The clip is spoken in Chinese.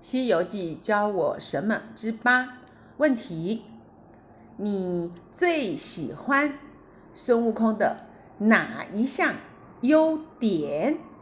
西游记教我什么之八？问题。你最喜欢孙悟空的哪一项优点？